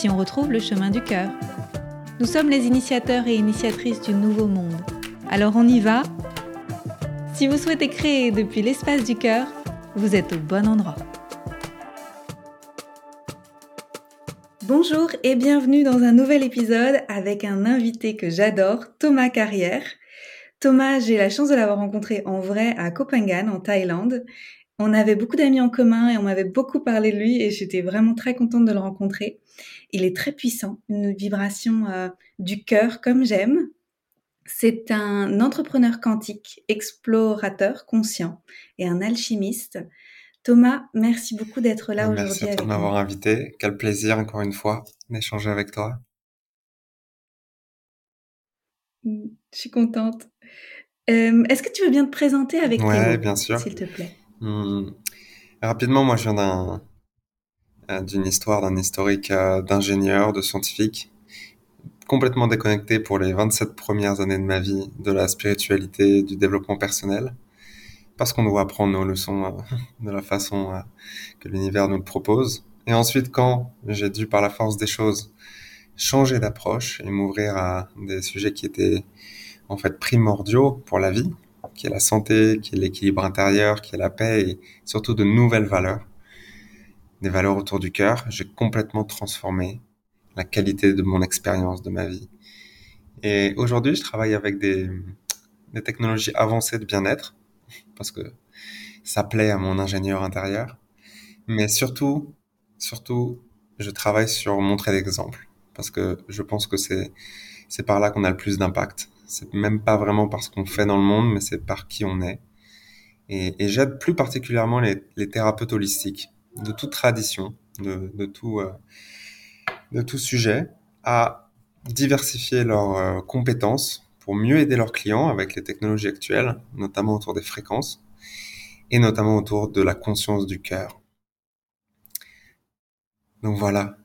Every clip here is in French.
si on retrouve le chemin du cœur. Nous sommes les initiateurs et initiatrices du nouveau monde. Alors on y va Si vous souhaitez créer depuis l'espace du cœur, vous êtes au bon endroit. Bonjour et bienvenue dans un nouvel épisode avec un invité que j'adore, Thomas Carrière. Thomas, j'ai la chance de l'avoir rencontré en vrai à Copenhague, en Thaïlande. On avait beaucoup d'amis en commun et on m'avait beaucoup parlé de lui et j'étais vraiment très contente de le rencontrer. Il est très puissant, une vibration euh, du cœur comme j'aime. C'est un entrepreneur quantique, explorateur conscient et un alchimiste. Thomas, merci beaucoup d'être là aujourd'hui. Merci de m'avoir invité. Quel plaisir encore une fois d'échanger avec toi. Je suis contente. Euh, est-ce que tu veux bien te présenter avec ouais, bien sûr. s'il te plaît? Hmm. Rapidement, moi, je viens d'un, euh, d'une histoire, d'un historique euh, d'ingénieur, de scientifique, complètement déconnecté pour les 27 premières années de ma vie de la spiritualité, du développement personnel, parce qu'on doit apprendre nos leçons euh, de la façon que l'univers nous le propose. Et ensuite, quand j'ai dû, par la force des choses, changer d'approche et m'ouvrir à des sujets qui étaient en fait primordiaux pour la vie, qui est la santé, qui est l'équilibre intérieur, qui est la paix et surtout de nouvelles valeurs, des valeurs autour du cœur. J'ai complètement transformé la qualité de mon expérience de ma vie. Et aujourd'hui, je travaille avec des, technologies avancées de bien-être parce que ça plaît à mon ingénieur intérieur. Mais surtout, surtout, je travaille sur montrer l'exemple parce que je pense que c'est par là qu'on a le plus d'impact. C'est même pas vraiment parce qu'on fait dans le monde, mais c'est par qui on est. Et, j'aide plus particulièrement les, thérapeutes holistiques de toute tradition, de, tout, euh, de tout sujet, à diversifier leurs euh, compétences pour mieux aider leurs clients avec les technologies actuelles, notamment autour des fréquences et notamment autour de la conscience du cœur. Donc voilà,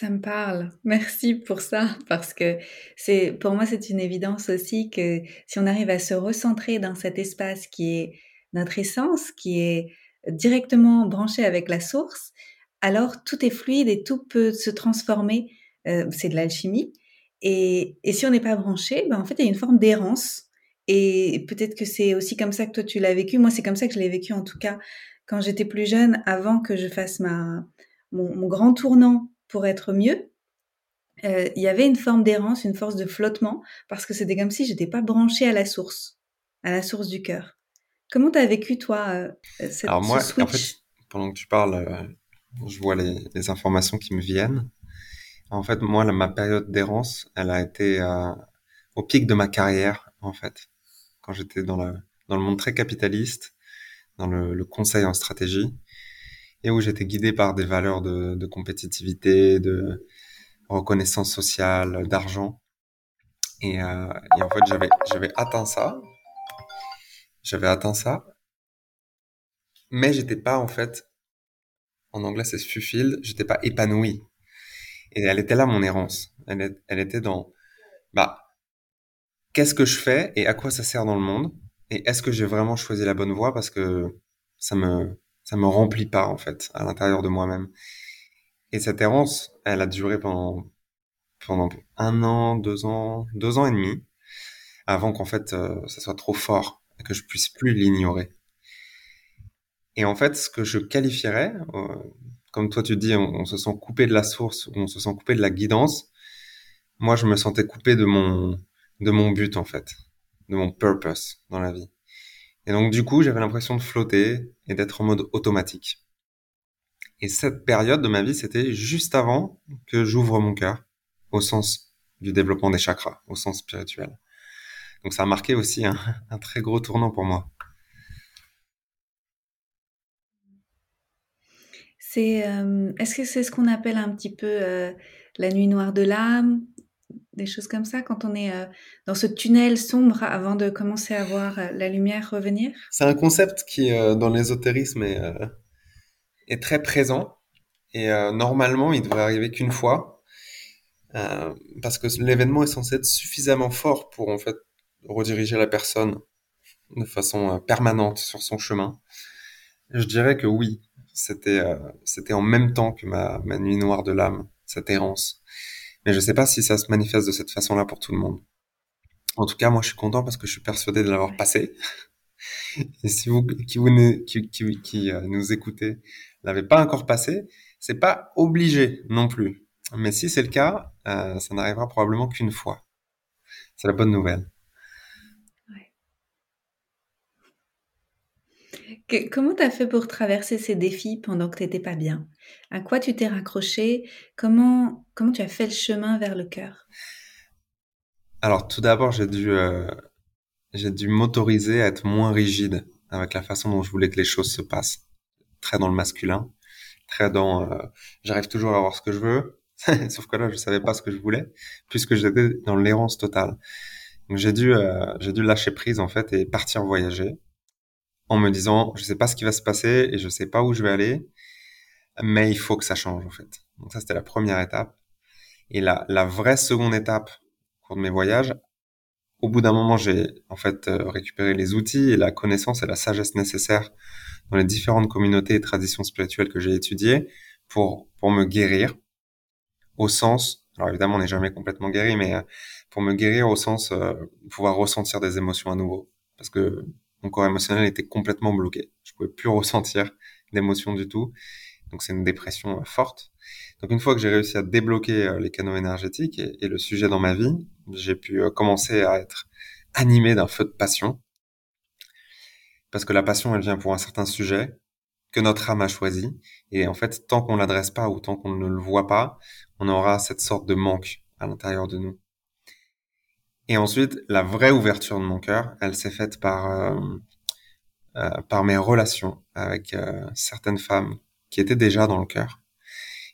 Ça me parle. Merci pour ça, parce que c'est, pour moi, c'est une évidence aussi que si on arrive à se recentrer dans cet espace qui est notre essence, qui est directement branché avec la source, alors tout est fluide et tout peut se transformer. Euh, c'est de l'alchimie. Et, et, si on n'est pas branché, ben en fait, il y a une forme d'errance. Et peut-être que c'est aussi comme ça que toi tu l'as vécu. Moi, c'est comme ça que je l'ai vécu en tout cas quand j'étais plus jeune, avant que je fasse ma mon, mon grand tournant pour être mieux, euh, il y avait une forme d'errance, une force de flottement, parce que c'était comme si j'étais pas branchée à la source, à la source du cœur. Comment tu as vécu, toi, euh, cette, Alors moi, ce switch en fait, pendant que tu parles, euh, je vois les, les, informations qui me viennent. En fait, moi, ma période d'errance, elle a été euh, au pic de ma carrière, en fait, quand j'étais dans, la, dans le monde très capitaliste, dans le, le conseil en stratégie et où j'étais guidé par des valeurs de, compétitivité, de reconnaissance sociale, d'argent. Et, euh, en fait, j'avais, j'avais atteint ça. J'avais atteint ça. Mais j'étais pas, en fait, en anglais c'est fulfilled, j'étais pas épanoui. Et elle était là, mon errance. Elle, elle était dans, bah, qu'est-ce que je fais et à quoi ça sert dans le monde? Et est-ce que j'ai vraiment choisi la bonne voie? Parce que ça me, ça me remplit pas en fait à l'intérieur de moi-même. Et cette errance, elle a duré pendant pendant un an, deux ans, deux ans et demi, avant qu'en fait euh, ça soit trop fort que je puisse plus l'ignorer. Et en fait, ce que je qualifierais, euh, comme toi tu dis, on, se sent coupé de la source, on se sent coupé de la guidance. Moi, je me sentais coupé de mon de mon but en fait, de mon purpose dans la vie. Et donc du coup, j'avais l'impression de flotter et d'être en mode automatique. Et cette période de ma vie, c'était juste avant que j'ouvre mon cœur au sens du développement des chakras, au sens spirituel. Donc ça a marqué aussi un, très gros tournant pour moi. Euh, est-ce que c'est ce qu'on appelle un petit peu euh, la nuit noire de l'âme, des choses comme ça, quand on est euh, dans ce tunnel sombre avant de commencer à voir la lumière revenir? C'est un concept qui, dans l'ésotérisme, est, très présent. Et normalement, il devrait arriver qu'une fois, parce que l'événement est censé être suffisamment fort pour en fait rediriger la personne de façon permanente sur son chemin. Je dirais que oui, c'était euh, c'était en même temps que ma, ma nuit noire de l'âme, cette errance. Mais je sais pas si ça se manifeste de cette façon-là pour tout le monde. En tout cas, moi, je suis content parce que je suis persuadé de l'avoir passé. Et si vous qui vous qui, qui, qui euh, nous écoutez l'avez pas encore passé, c'est pas obligé non plus. Mais si c'est le cas, euh, ça n'arrivera probablement qu'une fois. C'est la bonne nouvelle. Comment tu as fait pour traverser ces défis pendant que tu n'étais pas bien? À quoi tu t'es raccroché? Comment, comment tu as fait le chemin vers le cœur? Alors, tout d'abord, j'ai dû, euh, j'ai dû m'autoriser à être moins rigide avec la façon dont je voulais que les choses se passent. Très dans le masculin, très dans euh, j'arrive toujours à avoir ce que je veux, sauf que là, je savais pas ce que je voulais, puisque j'étais dans l'errance totale. Donc, j'ai dû, euh, j'ai dû lâcher prise, en fait, et partir voyager en me disant je sais pas ce qui va se passer et je sais pas où je vais aller, mais il faut que ça change en fait. Donc ça c'était la première étape. Et la, la vraie seconde étape au cours de mes voyages, au bout d'un moment j'ai en fait euh, récupéré les outils et la connaissance et la sagesse nécessaires dans les différentes communautés et traditions spirituelles que j'ai étudiées pour pour me guérir au sens alors évidemment on n'est jamais complètement guéri mais euh, pour me guérir au sens euh, pouvoir ressentir des émotions à nouveau parce que mon corps émotionnel était complètement bloqué. Je pouvais plus ressentir d'émotions du tout. Donc c'est une dépression euh, forte. Donc une fois que j'ai réussi à débloquer euh, les canaux énergétiques et, le sujet dans ma vie, j'ai pu euh, commencer à être animé d'un feu de passion. Parce que la passion, elle vient pour un certain sujet que notre âme a choisi. Et en fait, tant qu'on l'adresse pas ou tant qu'on ne le voit pas, on aura cette sorte de manque à l'intérieur de nous. Et ensuite, la vraie ouverture de mon cœur, elle s'est faite par euh, euh, par mes relations avec euh, certaines femmes qui étaient déjà dans le cœur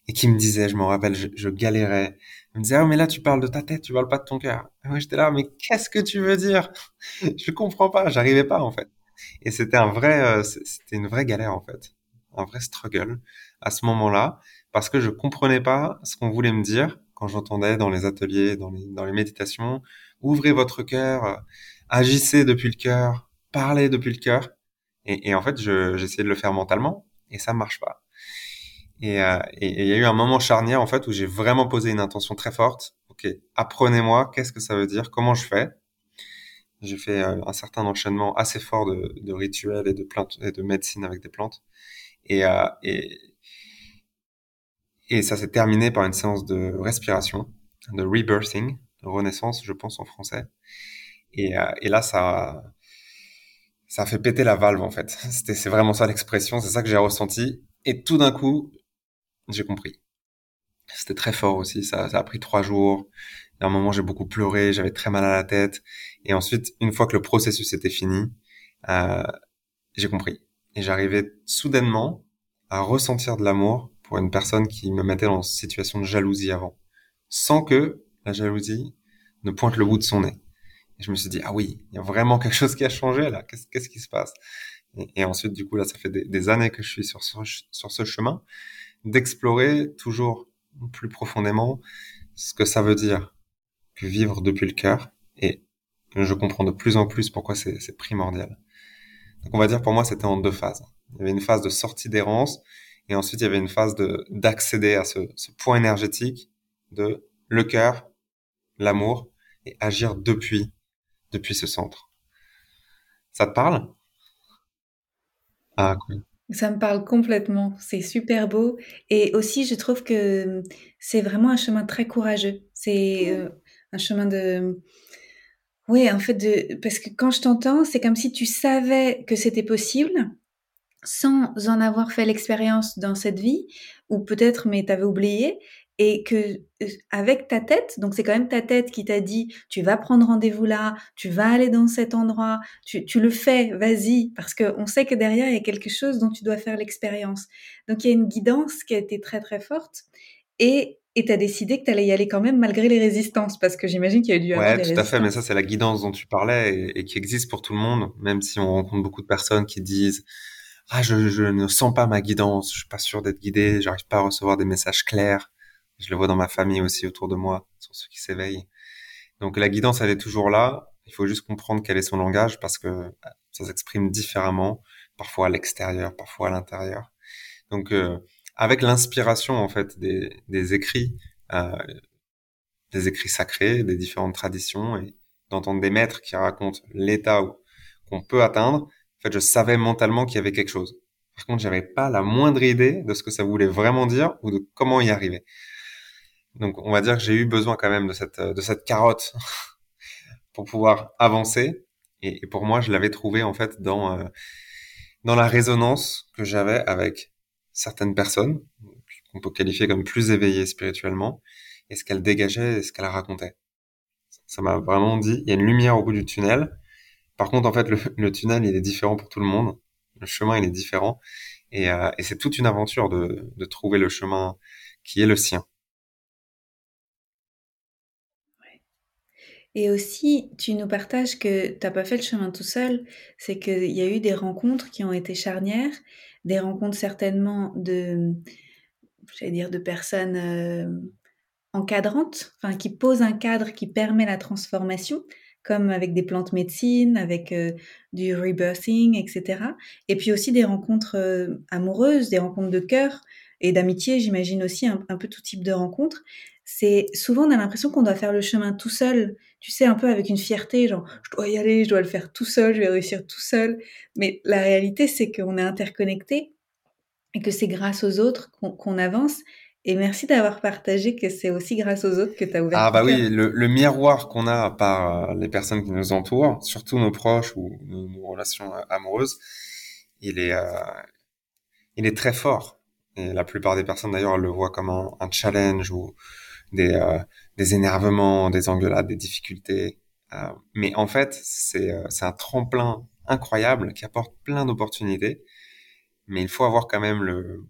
et qui me disaient, je me rappelle, je, galérais. Elles me disaient, oh mais là tu parles de ta tête, tu parles pas de ton cœur. Et moi j'étais là, mais qu'est-ce que tu veux dire? Je comprends pas, j'arrivais pas en fait. Et c'était un vrai, c'était une vraie galère en fait, un vrai struggle à ce moment-là parce que je comprenais pas ce qu'on voulait me dire quand j'entendais dans les ateliers, dans dans les méditations, ouvrez votre cœur, agissez depuis le cœur, parlez depuis le cœur. Et, et en fait, j'essayais de le faire mentalement et ça marche pas. Et euh, il y a eu un moment charnière en fait où j'ai vraiment posé une intention très forte. Ok, apprenez-moi, qu'est-ce que ça veut dire, comment je fais? J'ai fait euh, un certain enchaînement assez fort de, rituels et de plantes et de médecine avec des plantes. Et, euh, et, et ça s'est terminé par une séance de respiration, de rebirthing, renaissance, je pense en français. Et, euh, et là, ça, ça a fait péter la valve en fait. C'était, c'est vraiment ça l'expression, c'est ça que j'ai ressenti. Et tout d'un coup, j'ai compris. C'était très fort aussi. Ça, ça a pris trois jours. À un moment, j'ai beaucoup pleuré, j'avais très mal à la tête. Et ensuite, une fois que le processus était fini, euh, j'ai compris. Et j'arrivais soudainement à ressentir de l'amour pour une personne qui me mettait dans une situation de jalousie avant, sans que la jalousie ne pointe le bout de son nez. Et je me suis dit, ah oui, il y a vraiment quelque chose qui a changé là, qu'est-ce, qui se passe? Et, ensuite, du coup, là, ça fait des, années que je suis sur ce, chemin, d'explorer toujours plus profondément ce que ça veut dire que vivre depuis le cœur, et je comprends de plus en plus pourquoi c'est, c'est primordial. Donc on va dire pour moi, c'était en deux phases. Il y avait une phase de sortie d'errance, et ensuite il y avait une phase de, d'accéder à ce, ce point énergétique de le cœur, l'amour et agir depuis, depuis ce centre. Ça te parle? Ah, cool. Ça me parle complètement. C'est super beau. Et aussi, je trouve que c'est vraiment un chemin très courageux. C'est euh, un chemin de... Oui, en fait, de... parce que quand je t'entends, c'est comme si tu savais que c'était possible sans en avoir fait l'expérience dans cette vie, ou peut-être, mais tu avais oublié. Et que avec ta tête, donc c'est quand même ta tête qui t'a dit tu vas prendre rendez-vous là, tu vas aller dans cet endroit, tu, tu le fais, vas-y, parce qu'on sait que derrière il y a quelque chose dont tu dois faire l'expérience. Donc il y a une guidance qui a été très très forte et et tu as décidé que tu allais y aller quand même malgré les résistances, parce que j'imagine qu'il y a dû avoir ouais, tout à fait, mais ça c'est la guidance dont tu parlais et, et, qui existe pour tout le monde, même si on rencontre beaucoup de personnes qui disent ah je, je ne sens pas ma guidance, je suis pas sûr d'être guidé, j'arrive pas à recevoir des messages clairs. Je le vois dans ma famille aussi autour de moi, sur ceux qui s'éveillent. Donc la guidance, elle est toujours là. Il faut juste comprendre quel est son langage parce que ça s'exprime différemment, parfois à l'extérieur, parfois à l'intérieur. Donc euh, avec l'inspiration en fait des, des écrits, euh, des écrits sacrés, des différentes traditions et d'entendre des maîtres qui racontent l'état qu'on peut atteindre, en fait, je savais mentalement qu'il y avait quelque chose. Par contre, j'avais pas la moindre idée de ce que ça voulait vraiment dire ou de comment y arriver. Donc, on va dire que j'ai eu besoin quand même de cette, de cette carotte pour pouvoir avancer. Et, pour moi, je l'avais trouvé en fait dans, euh, dans la résonance que j'avais avec certaines personnes qu'on peut qualifier comme plus éveillées spirituellement et ce qu'elles dégageaient et ce qu'elles racontaient. Ça m'a vraiment dit, il y a une lumière au bout du tunnel. Par contre, en fait, le, tunnel, il est différent pour tout le monde. Le chemin, il est différent. Et, euh, et c'est toute une aventure de, de trouver le chemin qui est le sien. Et aussi, tu nous partages que tu n'as pas fait le chemin tout seul, c'est qu'il y a eu des rencontres qui ont été charnières, des rencontres certainement de, j'allais dire, de personnes euh, encadrantes, enfin qui posent un cadre qui permet la transformation, comme avec des plantes médecines, avec euh, du rebirthing, etc. Et puis aussi des rencontres euh, amoureuses, des rencontres de cœur et d'amitié, j'imagine aussi un, un, peu tout type de rencontres c'est souvent on a l'impression qu'on doit faire le chemin tout seul, tu sais, un peu avec une fierté, genre je dois y aller, je dois le faire tout seul, je vais réussir tout seul. Mais la réalité, c'est qu'on est interconnecté et que c'est grâce aux autres qu'on avance. Et merci d'avoir partagé que c'est aussi grâce aux autres que tu as ouvert. Ah bah oui, le, le miroir qu'on a par euh, les personnes qui nous entourent, surtout nos proches ou nos, nos relations euh, amoureuses, il est, euh, il est très fort. Et la plupart des personnes d'ailleurs le voient comme un, un challenge ou des, euh, des énervements, des engueulades, des difficultés. Euh, mais en fait, c'est euh, c'est un tremplin incroyable qui apporte plein d'opportunités. Mais il faut avoir quand même le,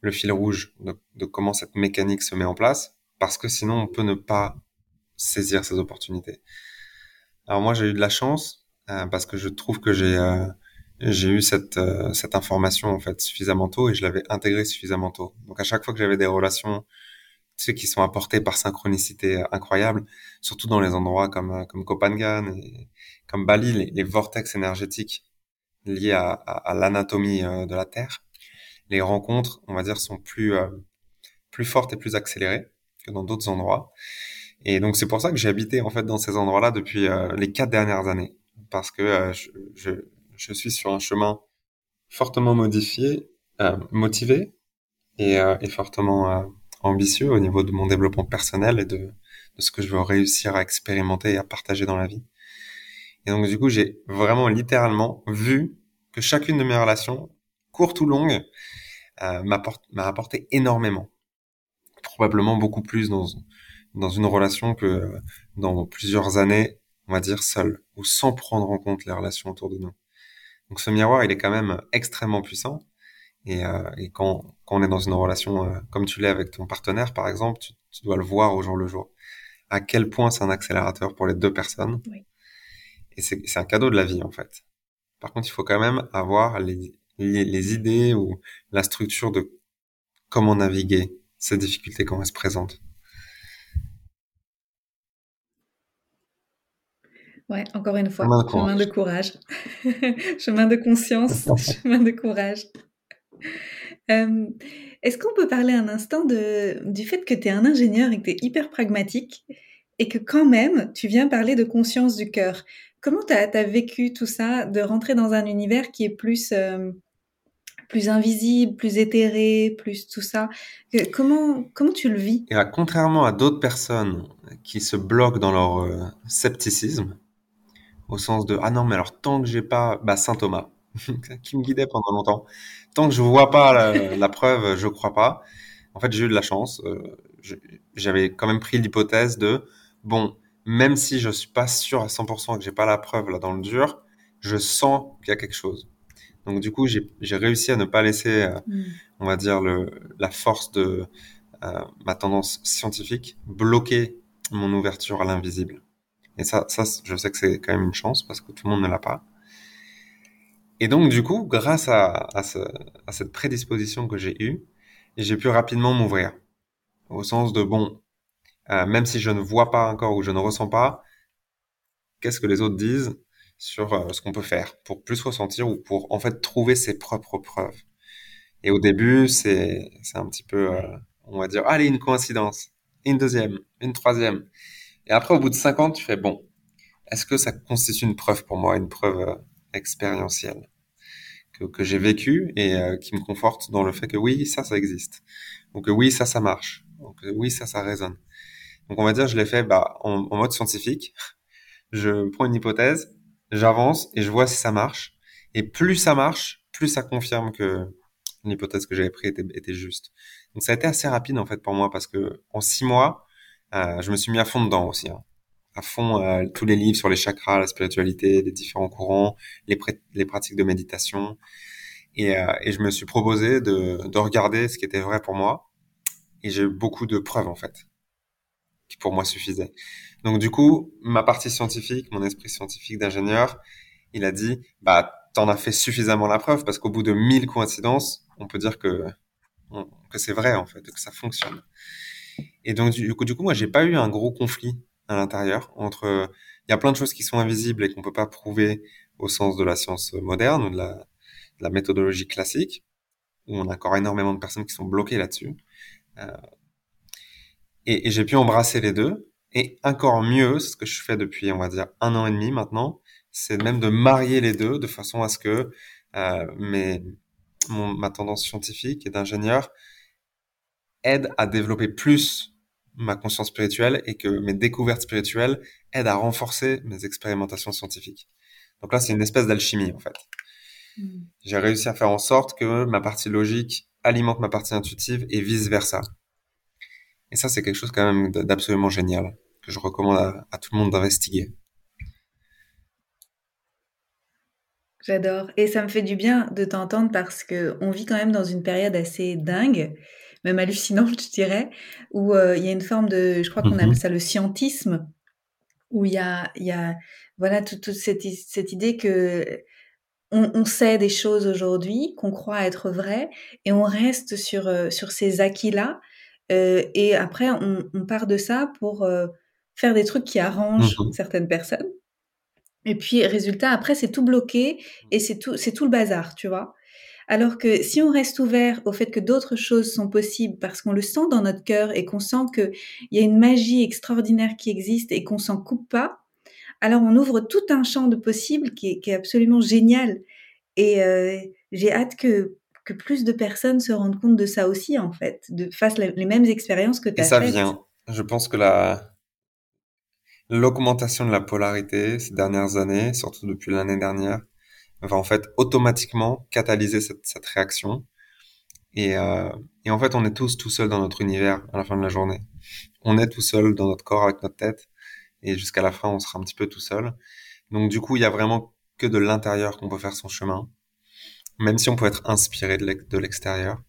le fil rouge de, de, comment cette mécanique se met en place, parce que sinon on peut ne pas saisir ces opportunités. Alors moi j'ai eu de la chance euh, parce que je trouve que j'ai euh, j'ai eu cette euh, cette information en fait suffisamment tôt et je l'avais intégrée suffisamment tôt. Donc à chaque fois que j'avais des relations ceux qui sont apportés par synchronicité incroyable, surtout dans les endroits comme euh, comme Copangan et comme Bali, les, vortex énergétiques liés à, à, à l'anatomie euh, de la Terre. Les rencontres, on va dire, sont plus euh, plus fortes et plus accélérées que dans d'autres endroits. Et donc c'est pour ça que j'ai habité en fait dans ces endroits-là depuis les quatre dernières années, parce que je, je, je, suis sur un chemin fortement modifié, motivé et, et fortement ambitieux au niveau de mon développement personnel et de, de ce que je veux réussir à expérimenter et à partager dans la vie. Et donc du coup, j'ai vraiment littéralement vu que chacune de mes relations, courtes ou longues, euh, m'a apporté énormément. Probablement beaucoup plus dans, dans une relation que dans plusieurs années, on va dire, seul ou sans prendre en compte les relations autour de nous. Donc ce miroir, il est quand même extrêmement puissant. Et, euh, et quand, quand, on est dans une relation euh, comme tu l'es avec ton partenaire, par exemple, tu, tu, dois le voir au jour le jour. À quel point c'est un accélérateur pour les deux personnes. Oui. Et c'est un cadeau de la vie, en fait. Par contre, il faut quand même avoir les, les, les idées ou la structure de comment naviguer ces difficultés quand elles se présentent. Ouais, encore une fois, chemin de courage, chemin de, chemin de conscience, chemin de courage. Euh, Est-ce qu'on peut parler un instant du fait que tu es un ingénieur et que tu es hyper pragmatique et que quand même tu viens parler de conscience du cœur? Comment tu as, vécu tout ça, de rentrer dans un univers qui est plus, euh, plus invisible, plus éthéré, plus tout ça? Comment, comment tu le vis? Contrairement à d'autres personnes qui se bloquent dans leur euh, scepticisme, au sens de ah non mais alors tant que j'ai pas bah saint Thomas qui me guidait pendant longtemps tant que je vois pas la, la preuve je crois pas en fait, j'ai eu de la chance. Euh, j'avais quand même pris l'hypothèse de, bon, même si je suis pas sûr à 100% que j'ai pas la preuve là dans le dur, je sens qu'il y a quelque chose. Donc du coup, j'ai réussi à ne pas laisser, euh, mm. on va dire, le, la force de euh, ma tendance scientifique bloquer mon ouverture à l'invisible. Et ça, ça, je sais que c'est quand même une chance parce que tout le monde ne l'a pas. Et donc, du coup, grâce à, à, ce, à cette prédisposition que j'ai eue, j'ai pu rapidement m'ouvrir. Au sens de, bon, euh, même si je ne vois pas encore ou je ne ressens pas, qu'est-ce que les autres disent sur euh, ce qu'on peut faire pour plus ressentir ou pour en fait trouver ses propres preuves. Et au début, c'est un petit peu, euh, on va dire, allez, une coïncidence, une deuxième, une troisième. Et après, au bout de cinq ans, tu fais, bon, est-ce que ça constitue une preuve pour moi, une preuve expérientielle que, que j'ai vécu et euh, qui me conforte dans le fait que oui, ça, ça existe. Donc oui, ça, ça marche. Donc oui, ça, ça résonne. Donc on va dire, je l'ai fait bah, en, en, mode scientifique. Je prends une hypothèse, j'avance et je vois si ça marche. Et plus ça marche, plus ça confirme que l'hypothèse que j'avais prise était, était, juste. Donc ça a été assez rapide en fait pour moi parce que en six mois, euh, je me suis mis à fond dedans aussi. Hein à fond euh, tous les livres sur les chakras, la spiritualité, les différents courants, les, pratiques de méditation. Et, euh, et, je me suis proposé de, de regarder ce qui était vrai pour moi. Et j'ai eu beaucoup de preuves, en fait, qui pour moi suffisaient. Donc, du coup, ma partie scientifique, mon esprit scientifique d'ingénieur, il a dit, bah, t'en as fait suffisamment la preuve parce qu'au bout de mille coïncidences, on peut dire que, que c'est vrai, en fait, que ça fonctionne. Et donc, du coup, du coup moi, j'ai pas eu un gros conflit à l'intérieur entre il y a plein de choses qui sont invisibles et qu'on peut pas prouver au sens de la science moderne ou de la, de la méthodologie classique. Où on a encore énormément de personnes qui sont bloquées là-dessus. Euh, et, et j'ai pu embrasser les deux. Et encore mieux ce que je fais depuis on va dire un an et demi maintenant c'est même de marier les deux de façon à ce que euh, mes, mon, ma tendance scientifique et d'ingénieur aide à développer plus ma conscience spirituelle et que mes découvertes spirituelles aident à renforcer mes expérimentations scientifiques. Donc là, c'est une espèce d'alchimie, en fait. Hmm. J'ai réussi à faire en sorte que ma partie logique alimente ma partie intuitive et vice versa. Et ça, c'est quelque chose quand même d'absolument génial que je recommande à, tout le monde d'investiguer. J'adore. Et ça me fait du bien de t'entendre parce que on vit quand même dans une période assez dingue même hallucinante, je dirais, où euh, il y a une forme de, je crois qu'on appelle mhm. ça le scientisme, où il y a, il y a voilà toute, cette, cette, idée que on, on sait des choses aujourd'hui qu'on croit être vraies et on reste sur euh, sur ces acquis-là euh, et après on, on, part de ça pour faire des trucs qui arrangent mhm. certaines personnes. Et puis résultat après c'est tout bloqué et c'est tout c'est tout le bazar, tu vois. Alors que si on reste ouvert au fait que d'autres choses sont possibles parce qu'on le sent dans notre cœur et qu'on sent qu'il y a une magie extraordinaire qui existe et qu'on s'en coupe pas, alors on ouvre tout un champ de possibles qui est, absolument génial. Et euh, j'ai hâte que, que plus de personnes se rendent compte de ça aussi, en fait, de fassent les mêmes expériences que tu as Et ça vient. Je pense que la l'augmentation de la polarité ces dernières années, surtout depuis l'année dernière, va en fait automatiquement catalyser cette, cette réaction. Et, euh, et, en fait, on est tous tout seuls dans notre univers à la fin de la journée. On est tout seul dans notre corps avec notre tête. Et jusqu'à la fin, on sera un petit peu tout seul. Donc du coup, il y a vraiment que de l'intérieur qu'on peut faire son chemin, même si on peut être inspiré de l'extérieur.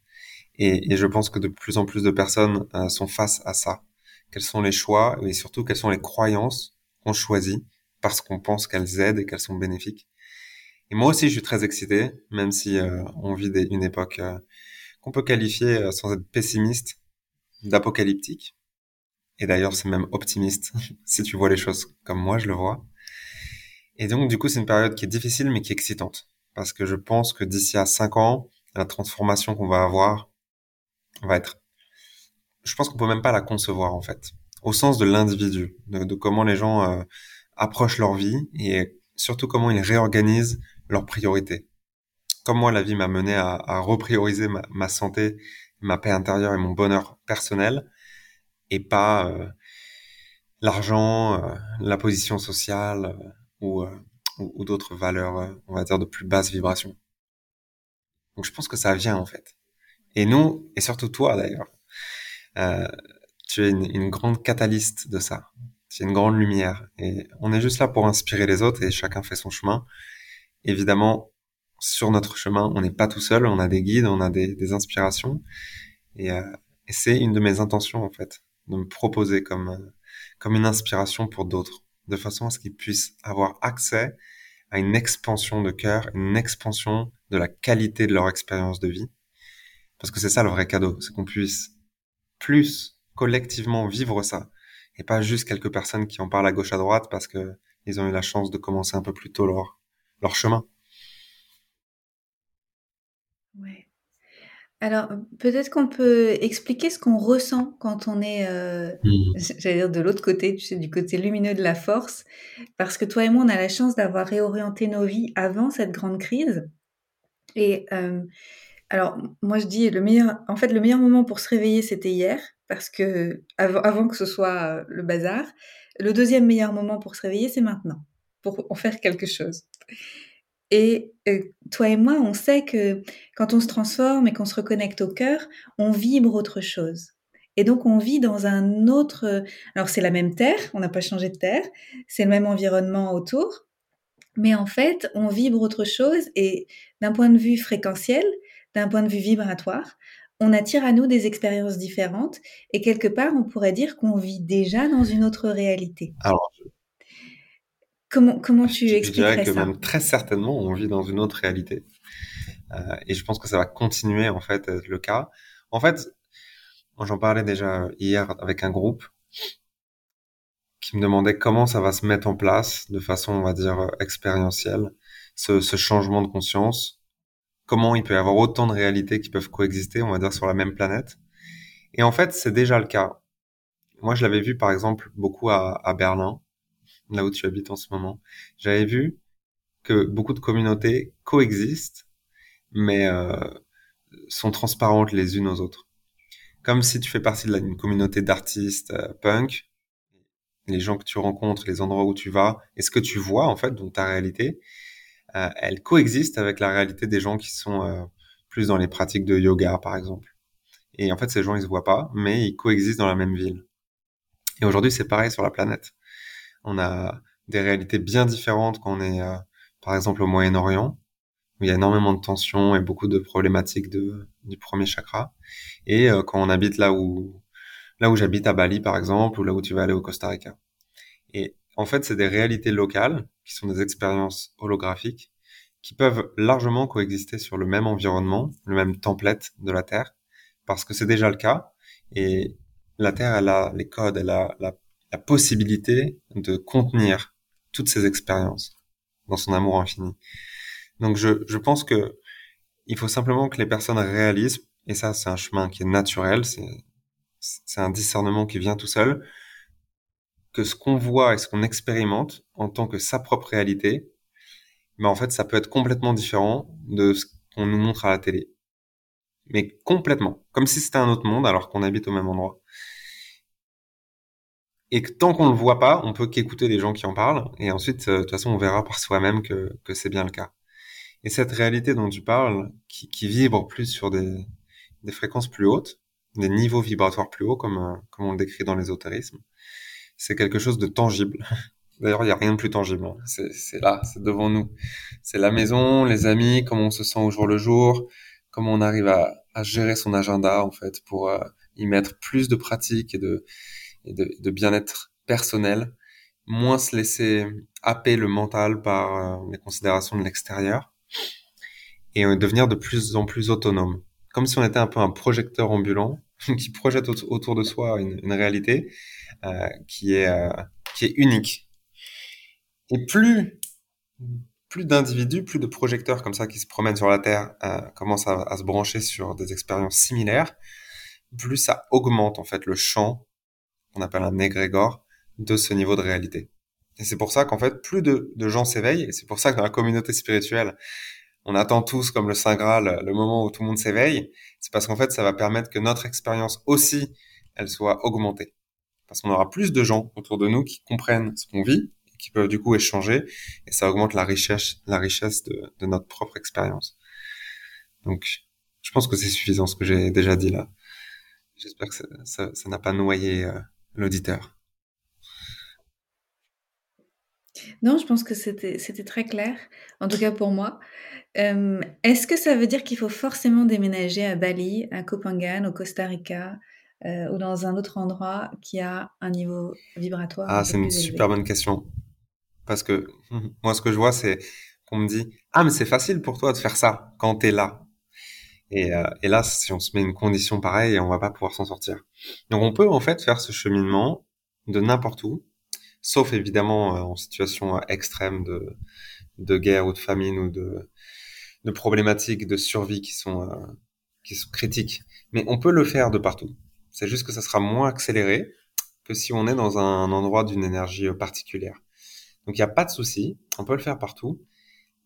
Et, et, je pense que de plus en plus de personnes euh, sont face à ça. Quels sont les choix et surtout quelles sont les croyances qu'on choisit parce qu'on pense qu'elles aident et qu'elles sont bénéfiques. Et moi aussi, je suis très excité, même si euh, on vit une époque euh, qu'on peut qualifier, euh, sans être pessimiste, d'apocalyptique. Et d'ailleurs, c'est même optimiste, si tu vois les choses comme moi, je le vois. Et donc, du coup, c'est une période qui est difficile, mais qui est excitante. Parce que je pense que d'ici à cinq ans, la transformation qu'on va avoir va être... Je pense qu'on peut même pas la concevoir, en fait. Au sens de l'individu, de, comment les gens approchent leur vie et surtout comment ils réorganisent leurs priorités. Comme moi, la vie m'a mené à, à reprioriser ma, santé, ma paix intérieure et mon bonheur personnel, et pas euh, l'argent, euh, la position sociale euh, ou, d'autres valeurs, on va dire, de plus basse vibration. Donc je pense que ça vient en fait. Et nous, et surtout toi d'ailleurs, tu es une, une, grande catalyste de ça. Tu es une grande lumière. Et on est juste là pour inspirer les autres et chacun fait son chemin. Évidemment, sur notre chemin, on n'est pas tout seul, on a des guides, on a des, des inspirations. Et, euh, et c'est une de mes intentions, en fait, de me proposer comme, euh, comme une inspiration pour d'autres, de façon à ce qu'ils puissent avoir accès à une expansion de cœur, une expansion de la qualité de leur expérience de vie. Parce que c'est ça le vrai cadeau, c'est qu'on puisse plus collectivement vivre ça et pas juste quelques personnes qui en parlent à gauche à droite parce que ils ont eu la chance de commencer un peu plus tôt leur, leur chemin. Ouais. Alors, peut-être qu'on peut expliquer ce qu'on ressent quand on est, euh, mmh. j'allais dire de l'autre côté, tu sais, du côté lumineux de la force, parce que toi et moi, on a la chance d'avoir réorienté nos vies avant cette grande crise. Et euh, alors, moi, je dis le meilleur, en fait, le meilleur moment pour se réveiller, c'était hier, parce que avant, avant que ce soit le bazar. Le deuxième meilleur moment pour se réveiller, c'est maintenant, pour en faire quelque chose. Et euh, toi et moi, on sait que quand on se transforme et qu'on se reconnecte au cœur, on vibre autre chose. Et donc on vit dans un autre... Alors c'est la même terre, on n'a pas changé de terre, c'est le même environnement autour, mais en fait on vibre autre chose et d'un point de vue fréquentiel, d'un point de vue vibratoire, on attire à nous des expériences différentes et quelque part on pourrait dire qu'on vit déjà dans une autre réalité. Alors Comment, comment tu je, expliquerais dirais que même très certainement, on vit dans une autre réalité. Euh, et je pense que ça va continuer en fait être le cas. En fait, j'en parlais déjà hier avec un groupe qui me demandait comment ça va se mettre en place de façon, on va dire, expérientielle, ce, ce changement de conscience. Comment il peut y avoir autant de réalités qui peuvent coexister, on va dire, sur la même planète. Et en fait, c'est déjà le cas. Moi, je l'avais vu, par exemple, beaucoup à, à Berlin là où tu habites en ce moment, j'avais vu que beaucoup de communautés coexistent, mais euh, sont transparentes les unes aux autres. Comme si tu fais partie d'une communauté d'artistes euh, punk, les gens que tu rencontres, les endroits où tu vas, et ce que tu vois en fait dans ta réalité, euh, elle coexiste avec la réalité des gens qui sont euh, plus dans les pratiques de yoga par exemple. Et en fait, ces gens ils se voient pas, mais ils coexistent dans la même ville. Et aujourd'hui, c'est pareil sur la planète on a des réalités bien différentes quand on est, euh, par exemple, au Moyen-Orient, où il y a énormément de tensions et beaucoup de problématiques de, du premier chakra. Et euh, quand on habite là où, là où j'habite à Bali, par exemple, ou là où tu vas aller au Costa Rica. Et en fait, c'est des réalités locales, qui sont des expériences holographiques, qui peuvent largement coexister sur le même environnement, le même template de la Terre, parce que c'est déjà le cas. Et la Terre, elle a les codes, elle a la la possibilité de contenir toutes ces expériences dans son amour infini. Donc je, je pense que il faut simplement que les personnes réalisent, et ça c'est un chemin qui est naturel, c'est, un discernement qui vient tout seul, que ce qu'on voit et ce qu'on expérimente en tant que sa propre réalité, mais en fait ça peut être complètement différent de ce qu'on nous montre à la télé. Mais complètement, comme si c'était un autre monde alors qu'on habite au même endroit et que tant qu'on le voit pas, on peut qu'écouter les gens qui en parlent, et ensuite, euh, de toute façon, on verra par soi-même que, que c'est bien le cas. Et cette réalité dont tu parles, qui, qui vibre plus sur des, des fréquences plus hautes, des niveaux vibratoires plus hauts, comme, euh, comme on le décrit dans l'ésotérisme, c'est quelque chose de tangible. D'ailleurs, il n'y a rien de plus tangible. Hein. C'est là, c'est devant nous. C'est la maison, les amis, comment on se sent au jour le jour, comment on arrive à, à gérer son agenda, en fait, pour euh, y mettre plus de pratique et de, et de, bien-être personnel, moins se laisser happer le mental par euh, les considérations de l'extérieur et euh, devenir de plus en plus autonome. Comme si on était un peu un projecteur ambulant qui projette autour de soi une, réalité euh, qui est unique. Et plus plus d'individus, plus de projecteurs comme ça qui se promènent sur la Terre commencent à, à, se brancher sur des expériences similaires, plus ça augmente en fait le champ qu'on appelle un égrégore de ce niveau de réalité. Et c'est pour ça qu'en fait, plus de, gens s'éveillent, et c'est pour ça que dans la communauté spirituelle, on attend tous comme le Saint Graal le moment où tout le monde s'éveille, c'est parce qu'en fait, ça va permettre que notre expérience aussi, elle soit augmentée. Parce qu'on aura plus de gens autour de nous qui comprennent ce qu'on vit, et qui peuvent du coup échanger, et ça augmente la richesse, la richesse de, notre propre expérience. Donc, je pense que c'est suffisant ce que j'ai déjà dit là. J'espère que ça n'a pas noyé euh, l'auditeur. Non, je pense que c'était très clair, en tout cas pour moi. est-ce que ça veut dire qu'il faut forcément déménager à Bali, à Copenhague, au Costa Rica, euh, ou dans un autre endroit qui a un niveau vibratoire Ah, c'est une super bonne question. Parce que moi, ce que je vois, c'est qu'on me dit Ah, mais c'est facile pour toi de faire ça quand t'es là. Et, euh, là, si on se met une condition pareille, on va pas pouvoir s'en sortir. Donc, on peut en fait faire ce cheminement de n'importe où, sauf évidemment euh, en situation euh, extrême de, de guerre ou de famine ou de, de problématiques de survie qui sont, euh, qui sont critiques. Mais on peut le faire de partout. C'est juste que ça sera moins accéléré que si on est dans un endroit d'une énergie particulière. Donc il n'y a pas de souci, on peut le faire partout.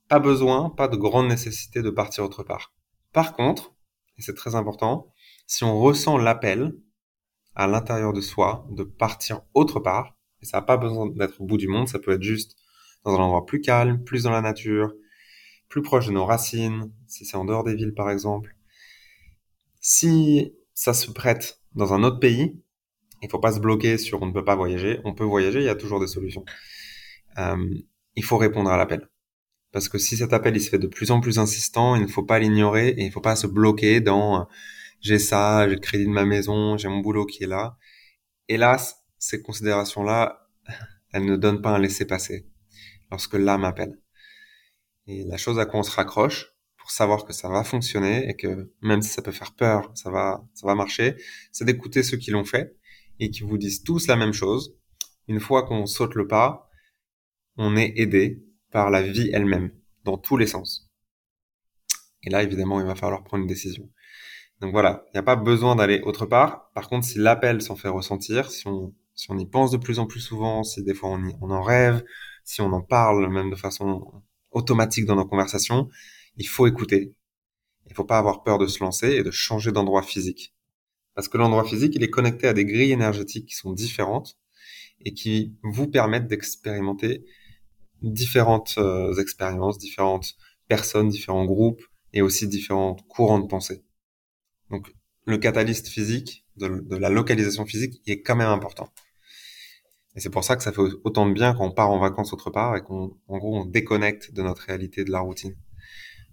Pas besoin, pas de grande nécessité de partir autre part. Par contre, et c'est très important, si on ressent l'appel à l'intérieur de soi de partir autre part, et ça n'a pas besoin d'être au bout du monde, ça peut être juste dans un endroit plus calme, plus dans la nature, plus proche de nos racines, si c'est en dehors des villes par exemple. Si ça se prête dans un autre pays, il faut pas se bloquer sur on ne peut pas voyager, on peut voyager, il y a toujours des solutions. Euh, il faut répondre à l'appel. Parce que si cet appel il se fait de plus en plus insistant, il ne faut pas l'ignorer et il ne faut pas se bloquer dans j'ai ça, j'ai le crédit de ma maison, j'ai mon boulot qui est là. Hélas, ces considérations-là, elles ne donnent pas un laisser-passer lorsque l'âme appelle. Et la chose à quoi on se raccroche pour savoir que ça va fonctionner et que même si ça peut faire peur, ça va, ça va marcher, c'est d'écouter ceux qui l'ont fait et qui vous disent tous la même chose. Une fois qu'on saute le pas, on est aidé par la vie elle-même, dans tous les sens. Et là, évidemment, il va falloir prendre une décision. Donc voilà, il n'y a pas besoin d'aller autre part. Par contre, si l'appel s'en fait ressentir, si on, si on y pense de plus en plus souvent, si des fois on, on en rêve, si on en parle même de façon automatique dans nos conversations, il faut écouter. Il faut pas avoir peur de se lancer et de changer d'endroit physique. Parce que l'endroit physique, il est connecté à des grilles énergétiques qui sont différentes et qui vous permettent d'expérimenter différentes euh, expériences, différentes personnes, différents groupes et aussi différents courants de pensée. Donc, le catalyste physique, de, la localisation physique, est quand même important. Et c'est pour ça que ça fait autant de bien quand on part en vacances autre part et qu'on, en gros, on déconnecte de notre réalité, de la routine.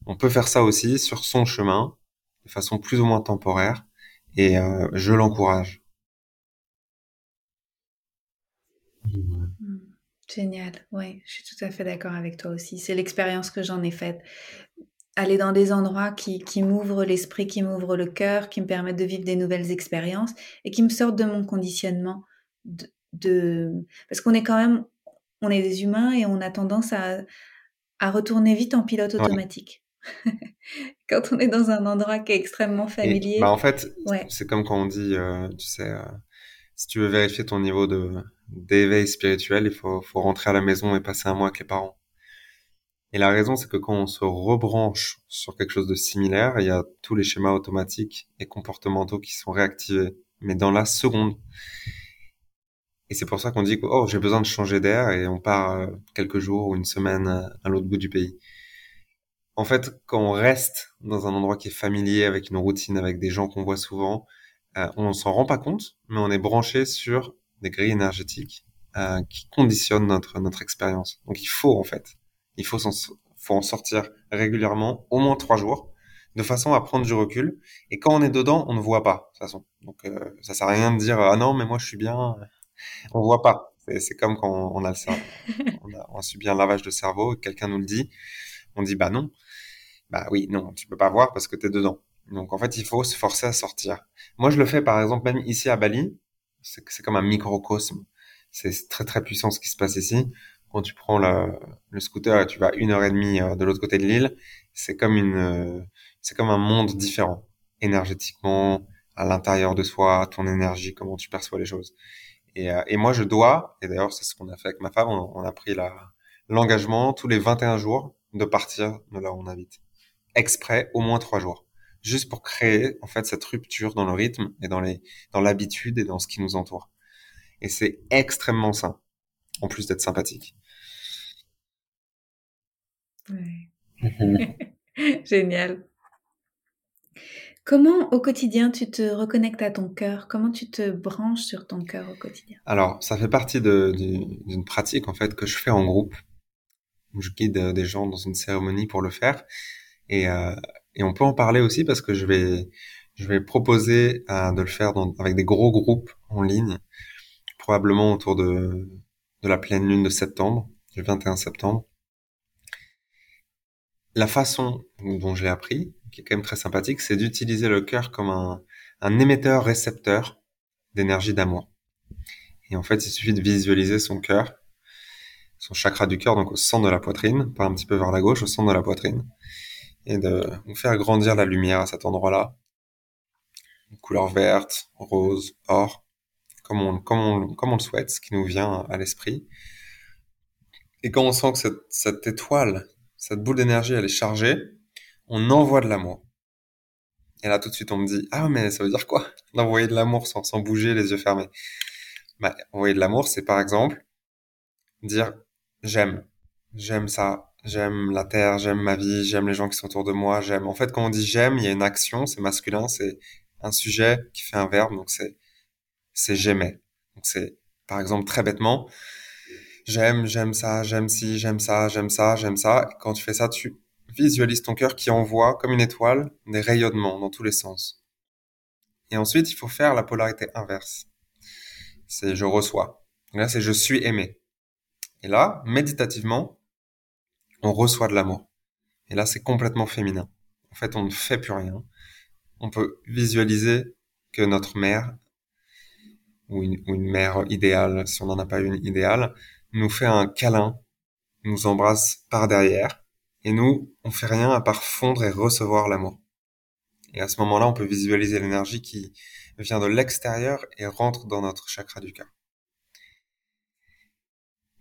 On peut faire ça aussi sur son chemin, de façon plus ou moins temporaire, et euh, je l'encourage. Hmm. Génial, oui, je suis tout à fait d'accord avec toi aussi. C'est l'expérience que j'en ai faite. Aller dans des endroits qui, qui m'ouvrent l'esprit, qui m'ouvrent le cœur, qui me permettent de vivre des nouvelles expériences et qui me sortent de mon conditionnement. De, Parce qu'on est quand même, on est des humains et on a tendance à, à retourner vite en pilote automatique. quand on est dans un endroit qui est extrêmement familier. bah en fait, c'est comme quand on dit, euh, tu sais, euh, si tu veux vérifier ton niveau de d'éveil spirituel, il faut, faut rentrer à la maison et passer un mois avec les parents. Et la raison, c'est que quand on se rebranche sur quelque chose de similaire, il y a tous les schémas automatiques et comportementaux qui sont réactivés, mais dans la seconde. Et c'est pour ça qu'on dit que oh, j'ai besoin de changer d'air et on part euh, quelques jours ou une semaine à l'autre bout du pays en fait, quand on reste dans un endroit qui est familier, avec une routine, avec des gens qu'on voit souvent, euh, on s'en rend pas compte, mais on est branché sur des grilles énergétiques euh, qui conditionnent notre notre expérience. Donc il faut en fait, il faut, faut en sortir régulièrement, au moins trois jours, de façon à prendre du recul. Et quand on est dedans, on ne voit pas, de toute façon. Donc euh, ça sert à rien de dire ah non mais moi je suis bien, on voit pas. C'est comme quand on a le cerveau, on a, on a subi un lavage de cerveau, quelqu'un nous le dit, on dit bah non. Bah oui, non, tu peux pas voir parce que tu es dedans. Donc en fait, il faut se forcer à sortir. Moi, je le fais par exemple même ici à Bali. C'est comme un microcosme. C'est très très puissant ce qui se passe ici. Quand tu prends le, le scooter et tu vas une heure et demie euh, de l'autre côté de l'île, c'est comme une, euh, c'est comme un monde différent, énergétiquement, à l'intérieur de soi, ton énergie, comment tu perçois les choses. Et, euh, et moi, je dois, et d'ailleurs, c'est ce qu'on a fait avec ma femme, on, on a pris l'engagement tous les 21 jours de partir de là où on habite exprès au moins trois jours, juste pour créer en fait cette rupture dans le rythme et dans les dans l'habitude et dans ce qui nous entoure. Et c'est extrêmement sain, en plus d'être sympathique. Génial. Comment au quotidien tu te reconnectes à ton cœur? Comment tu te branches sur ton cœur au quotidien? Alors, ça fait partie d'une pratique en fait que je fais en groupe. Je guide euh, des gens dans une cérémonie pour le faire. Et, euh, et on peut en parler aussi parce que je vais, je vais proposer euh, de le faire dans, avec des gros groupes en ligne, probablement autour de, de la pleine lune de septembre, du 21 septembre. La façon dont je l'ai appris, qui est quand même très sympathique, c'est d'utiliser le cœur comme un, un émetteur-récepteur d'énergie d'amour. Et en fait, il suffit de visualiser son cœur, son chakra du cœur, donc au centre de la poitrine, pas un petit peu vers la gauche, au centre de la poitrine, et de faire grandir la lumière à cet endroit-là. Couleur verte, rose, or, comme on, on, on le souhaite, ce qui nous vient à l'esprit. Et quand on sent que cette, étoile, cette boule d'énergie, elle est chargée, on envoie de l'amour. Et là, tout de suite, on me dit, ah, mais ça veut dire quoi D'envoyer de l'amour sans, sans bouger, les yeux fermés? Bah, envoyer de l'amour, c'est par exemple dire, j'aime, j'aime ça, j'aime la terre, j'aime ma vie, j'aime les gens qui sont autour de moi, j'aime. En fait, quand on dit j'aime, il y a une action, c'est masculin, c'est un sujet qui fait un verbe, donc c'est, c'est j'aimais. Donc c'est, par exemple, très bêtement, j'aime, j'aime ça, j'aime ci, j'aime ça, j'aime ça, j'aime ça. quand tu fais ça, tu visualises ton cœur qui envoie, comme une étoile, des rayonnements dans tous les sens. Et ensuite, il faut faire la polarité inverse. C'est je reçois. Là, c'est je suis aimé. Et là, méditativement, on reçoit de l'amour. Et là, c'est complètement féminin. En fait, on ne fait plus rien. On peut visualiser que notre mère, ou une, mère idéale, si on n'en a pas une idéale, nous fait un câlin, nous embrasse par derrière, et nous, on fait rien à part fondre et recevoir l'amour. Et à ce moment-là, on peut visualiser l'énergie qui vient de l'extérieur et rentre dans notre chakra du cœur.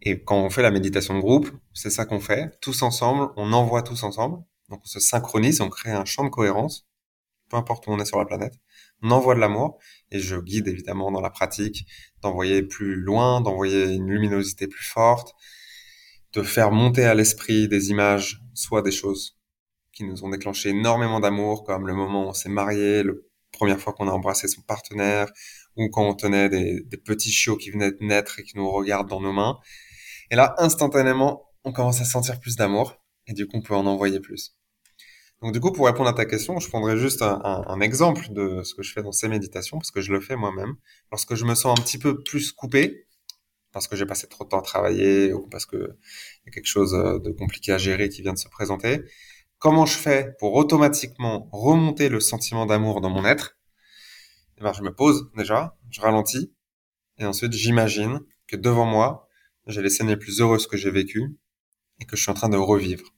Et quand on fait la méditation de groupe, c'est ça qu'on fait. Tous ensemble, on envoie tous ensemble. Donc on se synchronise, on crée un champ de cohérence, peu importe où on est sur la planète. On envoie de l'amour et je guide évidemment dans la pratique d'envoyer plus loin, d'envoyer une luminosité plus forte, de faire monter à l'esprit des images, soit des choses qui nous ont déclenché énormément d'amour, comme le moment où on s'est marié, la première fois qu'on a embrassé son partenaire, ou quand on tenait des, des petits chiots qui venaient de naître et qui nous regardent dans nos mains. Et là, instantanément, on commence à sentir plus d'amour et du coup, on peut en envoyer plus. Donc du coup, pour répondre à ta question, je prendrai juste un, exemple de ce que je fais dans ces méditations, parce que je le fais moi-même. Lorsque je me sens un petit peu plus coupé, parce que j'ai passé trop de temps à travailler ou parce que y a quelque chose euh, de compliqué à gérer qui vient de se présenter, comment je fais pour automatiquement remonter le sentiment d'amour dans mon être? Eh ben, Je me pose déjà, je ralentis, et ensuite j'imagine que devant moi, j'ai les scènes les plus heureuses que j'ai vécues et que je suis en train de revivre.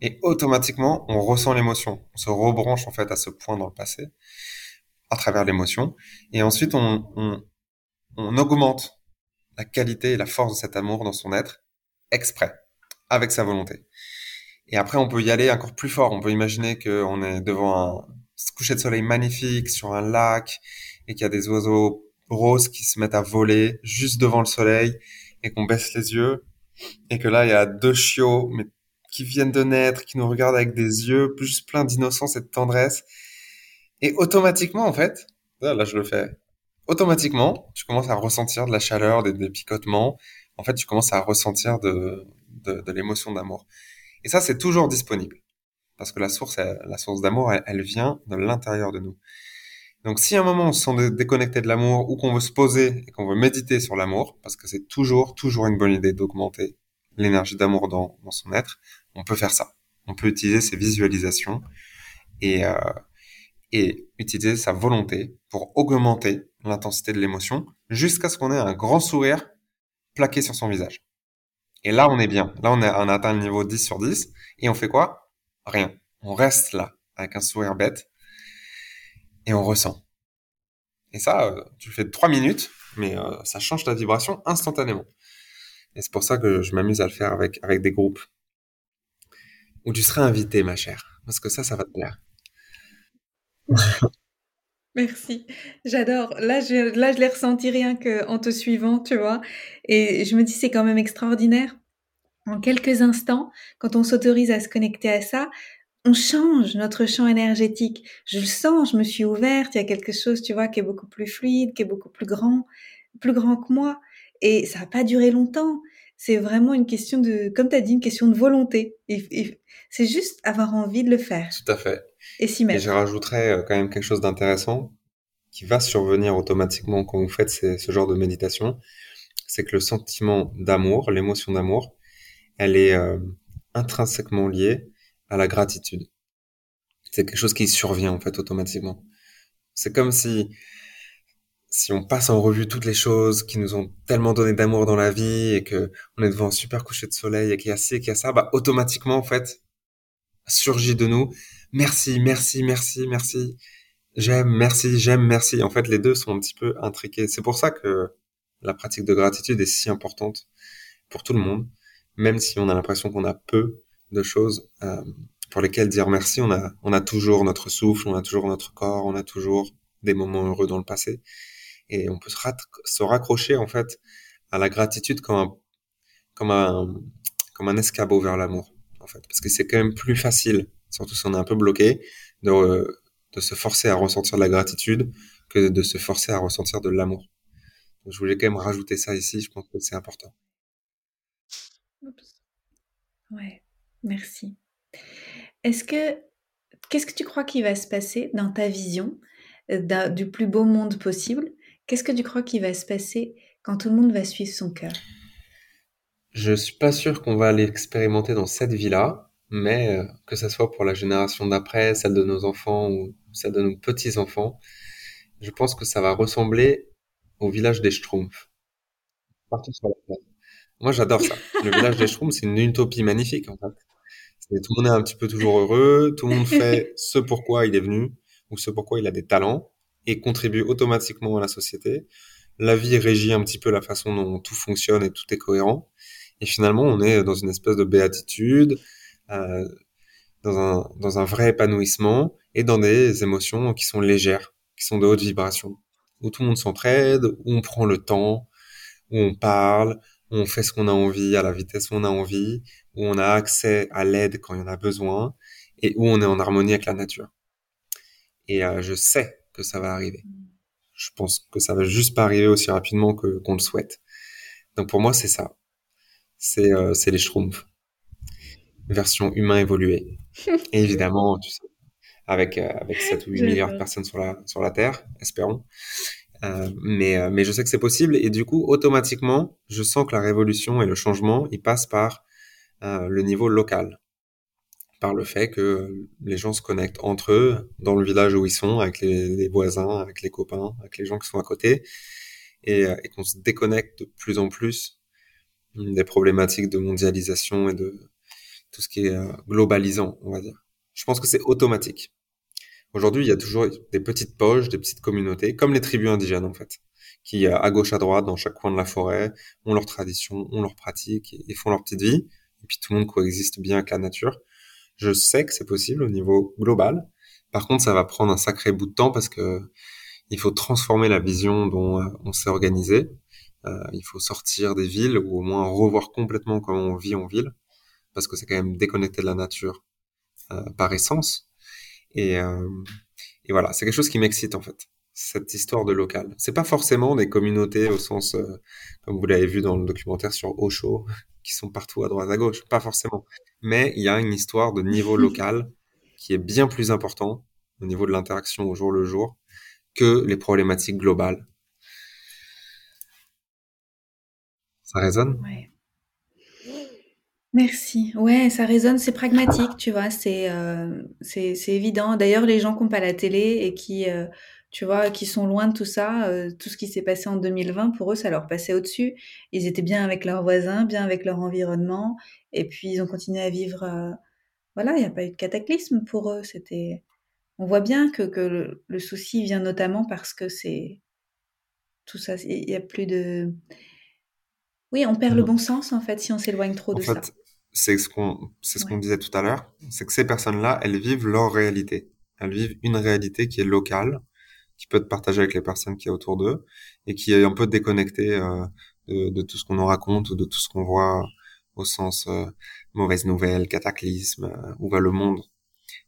Et automatiquement, on ressent l'émotion. On se rebranche en fait à ce point dans le passé à travers l'émotion. Et ensuite, on, on, on augmente la qualité et la force de cet amour dans son être exprès, avec sa volonté. Et après, on peut y aller encore plus fort. On peut imaginer qu'on est devant un coucher de soleil magnifique sur un lac et qu'il y a des oiseaux roses qui se mettent à voler juste devant le soleil et qu'on baisse les yeux. Et que là il y a deux chiots mais qui viennent de naître, qui nous regardent avec des yeux juste pleins d'innocence et de tendresse. Et automatiquement en fait, là je le fais, automatiquement tu commences à ressentir de la chaleur, des, picotements, en fait tu commences à ressentir de, de, l'émotion d'amour. Et ça c'est toujours disponible. Parce que la source, la source d'amour, elle vient de l'intérieur de nous. Donc si à un moment on se sent déconnecté de l'amour ou qu'on veut se poser et qu'on veut méditer sur l'amour, parce que c'est toujours, toujours une bonne idée d'augmenter l'énergie d'amour dans, dans, son être, on peut faire ça. On peut utiliser ces visualisations et, euh, et utiliser sa volonté pour augmenter l'intensité de l'émotion jusqu'à ce qu'on ait un grand sourire plaqué sur son visage. Et là, on est bien. Là, on, a, on a atteint le niveau 10 sur 10. Et on fait quoi? Rien. On reste là, avec un sourire bête, et on ressent. Et ça, euh, tu le fais 3 minutes, mais euh, ça change ta vibration instantanément. Et c'est pour ça que je m'amuse à le faire avec, avec des groupes. Où tu serais invité, ma chère. Parce que ça, ça va te plaire. Merci, j'adore. Là, je, là, je l'ai ressenti rien qu'en te suivant, tu vois. Et je me dis, c'est quand même extraordinaire. En quelques instants, quand on s'autorise à se connecter à ça, on change notre champ énergétique. Je le sens, je me suis ouverte, il y a quelque chose, tu vois, qui est beaucoup plus fluide, qui est beaucoup plus grand, plus grand que moi. Et ça n'a pas duré longtemps. C'est vraiment une question de, comme tu as dit, une question de volonté. C'est juste avoir envie de le faire. Tout à fait. Et s'y mettre. Et je rajouterais euh, quand même quelque chose d'intéressant qui va survenir automatiquement quand vous faites ce genre de méditation. C'est que le sentiment d'amour, l'émotion d'amour, elle est euh, intrinsèquement liée à la gratitude. C'est quelque chose qui survient en fait automatiquement. C'est comme si si on passe en revue toutes les choses qui nous ont tellement donné d'amour dans la vie et que on est devant un super coucher de soleil et qu'il y a ci et qu'il y a ça, bah automatiquement en fait surgit de nous merci, merci, merci, merci, j'aime, merci, j'aime, merci. En fait, les deux sont un petit peu intriqués. C'est pour ça que la pratique de gratitude est si importante pour tout le monde, même si on a l'impression qu'on a peu de choses euh, pour lesquelles dire merci. On a, on a toujours notre souffle, on a toujours notre corps, on a toujours des moments heureux dans le passé et on peut se, raccrocher en fait à la gratitude comme un, comme un, comme un escabeau vers l'amour en fait, parce que c'est quand même plus facile, surtout si on est un peu bloqué, de, de se forcer à ressentir de la gratitude que de se forcer à ressentir de l'amour. Je voulais quand même rajouter ça ici, je pense que c'est important. Ouais, merci. Est-ce que qu'est-ce que tu crois qui va se passer dans ta vision euh, du plus beau monde possible? Qu'est-ce que tu crois qui va se passer quand tout le monde va suivre son cœur? Je suis pas sûr qu'on va aller expérimenter dans cette vie-là, mais euh, que ce soit pour la génération d'après, celle de nos enfants ou celle de nos petits-enfants, je pense que ça va ressembler au village des Schtroumpfs. Partout sur la Moi, j'adore ça. Le village des Schtroumpfs, c'est une utopie magnifique, en fait. Tout le monde est un petit peu toujours heureux, tout le monde fait ce pourquoi il est venu, ou ce pourquoi il a des talents et contribue automatiquement à la société. La vie régit un petit peu la façon dont tout fonctionne et tout est cohérent. Et finalement, on est dans une espèce de béatitude, euh, dans, un, dans un vrai épanouissement et dans des émotions qui sont légères, qui sont de haute vibration, où tout le monde s'entraide, où on prend le temps, où on parle, où on fait ce qu'on a envie à la vitesse où on a envie, où on a accès à l'aide quand il y en a besoin et où on est en harmonie avec la nature. Et euh, je sais que ça va arriver. Je pense que ça va juste pas arriver aussi rapidement que qu'on le souhaite. Donc pour moi, c'est ça. C'est euh, c'est les Schtroumpfs. Version humain évoluée. Et évidemment, tu sais, avec euh, avec 7 ou 8 milliards de personnes sur la sur la Terre, espérons. Euh, mais euh, mais je sais que c'est possible et du coup automatiquement, je sens que la révolution et le changement, il passe par euh, le niveau local par le fait que les gens se connectent entre eux dans le village où ils sont, avec les, voisins, avec les copains, avec les gens qui sont à côté, et, et qu'on se déconnecte de plus en plus des problématiques de mondialisation et de tout ce qui est euh, globalisant, on va dire. Je pense que c'est automatique. Aujourd'hui, il y a toujours des petites poches, des petites communautés, comme les tribus indigènes en fait, qui à gauche à droite, dans chaque coin de la forêt, ont leurs traditions, ont leurs pratiques et font leur petite vie. Et puis tout le monde coexiste bien avec la nature. Je sais que c'est possible au niveau global. Par contre, ça va prendre un sacré bout de temps parce que il faut transformer la vision dont euh, on s'est organisé. Euh, il faut sortir des villes ou au moins revoir complètement comment on vit en ville parce que c'est quand même déconnecté de la nature euh, par essence. Et, voilà, c'est quelque chose qui m'excite en fait cette histoire de local. C'est pas forcément des communautés au sens, comme vous l'avez vu dans le documentaire sur Osho, qui sont partout à droite à gauche, pas forcément. Mais il y a une histoire de niveau local qui est bien plus important au niveau de l'interaction au jour le jour que les problématiques globales. Ça résonne? Ouais. Merci. Ouais, ça résonne, c'est pragmatique, tu vois, c'est euh, évident. D'ailleurs, les gens qui n'ont pas la télé et qui, euh, tu vois, qui sont loin de tout ça, euh, tout ce qui s'est passé en 2020, pour eux, ça leur passait au-dessus. Ils étaient bien avec leurs voisins, bien avec leur environnement, et puis ils ont continué à vivre. Euh, voilà, il n'y a pas eu de cataclysme pour eux. C'était, on voit bien que, que le, souci vient notamment parce que c'est tout ça. Il n'y a plus de. Oui, on perd le bon sens en fait si on s'éloigne trop de ça. C'est ce qu'on, c'est ce qu'on disait tout à l'heure, c'est que ces personnes-là, elles vivent leur réalité. Elles vivent une réalité qui est locale, qui peut être partagé avec les personnes qui est autour d'eux et qui est un peu déconnecté euh, de, de, tout ce qu'on nous raconte ou de tout ce qu'on voit au sens euh, mauvaise nouvelle, cataclysme, euh, où va le monde.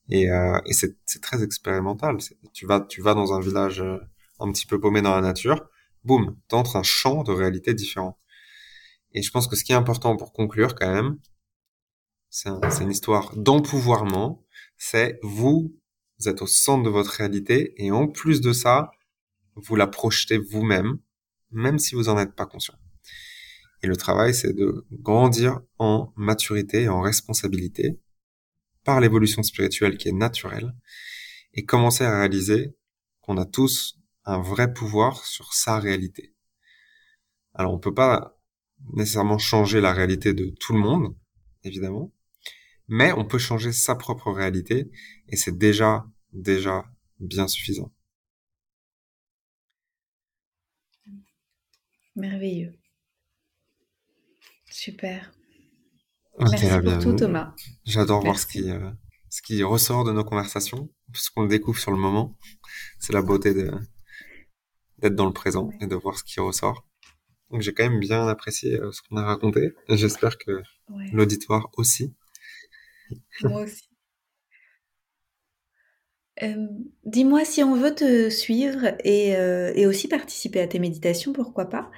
Et, c'est, très expérimental. Tu vas, tu vas dans un village un petit peu paumé dans la nature, boum, t'entres un champ de réalité différent. Et je pense que ce qui est important pour conclure quand même, c'est une histoire d'empouvoirment. C'est vous, vous êtes au centre de votre réalité et en plus de ça, vous la projetez vous-même, même si vous n'en êtes pas conscient. Et le travail, c'est de grandir en maturité et en responsabilité par l'évolution spirituelle qui est naturelle et commencer à réaliser qu'on a tous un vrai pouvoir sur sa réalité. Alors on peut pas nécessairement changer la réalité de tout le monde, évidemment, mais on peut changer sa propre réalité et c'est déjà, déjà bien suffisant. Merveilleux. Super. Merci pour tout. Thomas. J'adore voir ce qui, euh, ce qui ressort de nos conversations, ce qu'on découvre sur le moment. C'est la beauté d'être dans le présent et de voir ce qui ressort. Donc j'ai quand même bien apprécié euh, ce qu'on a raconté. Et J'espère que Ouais, l'auditoire aussi. Moi aussi. Euh, dis-moi si on veut te suivre et, euh, et aussi participer à tes méditations, pourquoi pas.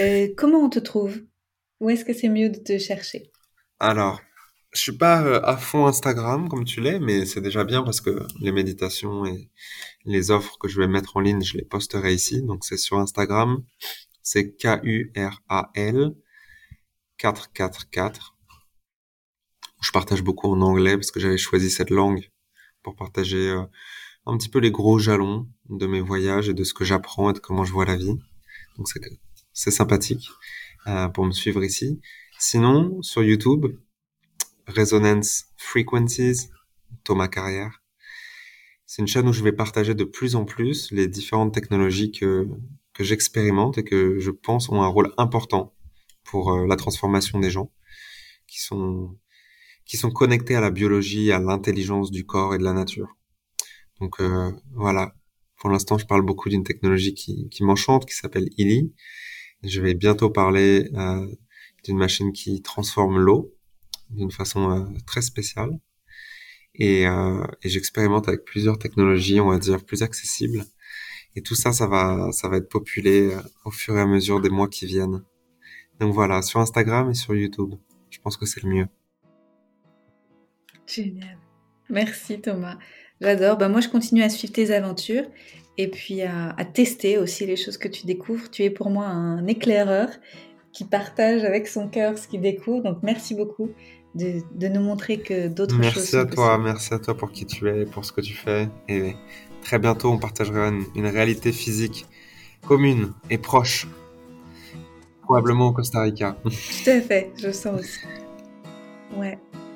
Euh, comment on te trouve? Où est-ce que c'est mieux de te chercher? Alors, je suis pas à fond Instagram comme tu l'es, mais c'est déjà bien parce que les méditations et les offres que je vais mettre en ligne, je les posterai ici. Donc c'est sur Instagram, c'est K-U-R-A-L 444. Je partage beaucoup en anglais parce que j'avais choisi cette langue pour partager euh, un petit peu les gros jalons de mes voyages et de ce que j'apprends et de comment je vois la vie. Donc c'est c'est sympathique euh, pour me suivre ici. Sinon, sur YouTube, Resonance Frequencies, Thomas Carrière. C'est une chaîne où je vais partager de plus en plus les différentes technologies que, que j'expérimente et que je pense ont un rôle important pour euh, la transformation des gens qui sont, qui sont connectés à la biologie, à l'intelligence du corps et de la nature. Donc euh, voilà, pour l'instant je parle beaucoup d'une technologie qui, qui m'enchante, qui s'appelle Illy. Je vais bientôt parler euh, d'une machine qui transforme l'eau d'une façon euh, très spéciale. Et, euh, et j'expérimente avec plusieurs technologies, on va dire, plus accessibles. Et tout ça, ça va, ça va être populé euh, au fur et à mesure des mois qui viennent. Donc voilà, sur Instagram et sur YouTube. Je pense que c'est le mieux. Génial. Merci Thomas. J'adore. Bah, moi, je continue à suivre tes aventures et puis à, à tester aussi les choses que tu découvres. Tu es pour moi un éclaireur qui partage avec son cœur ce qu'il découvre. Donc, merci beaucoup de, de nous montrer que d'autres choses Merci à toi, possibles. merci à toi pour qui tu es, pour ce que tu fais. Et très bientôt, on partagera une, une réalité physique commune et proche. Probablement au Costa Rica. Tout à fait, je sens aussi. Ouais.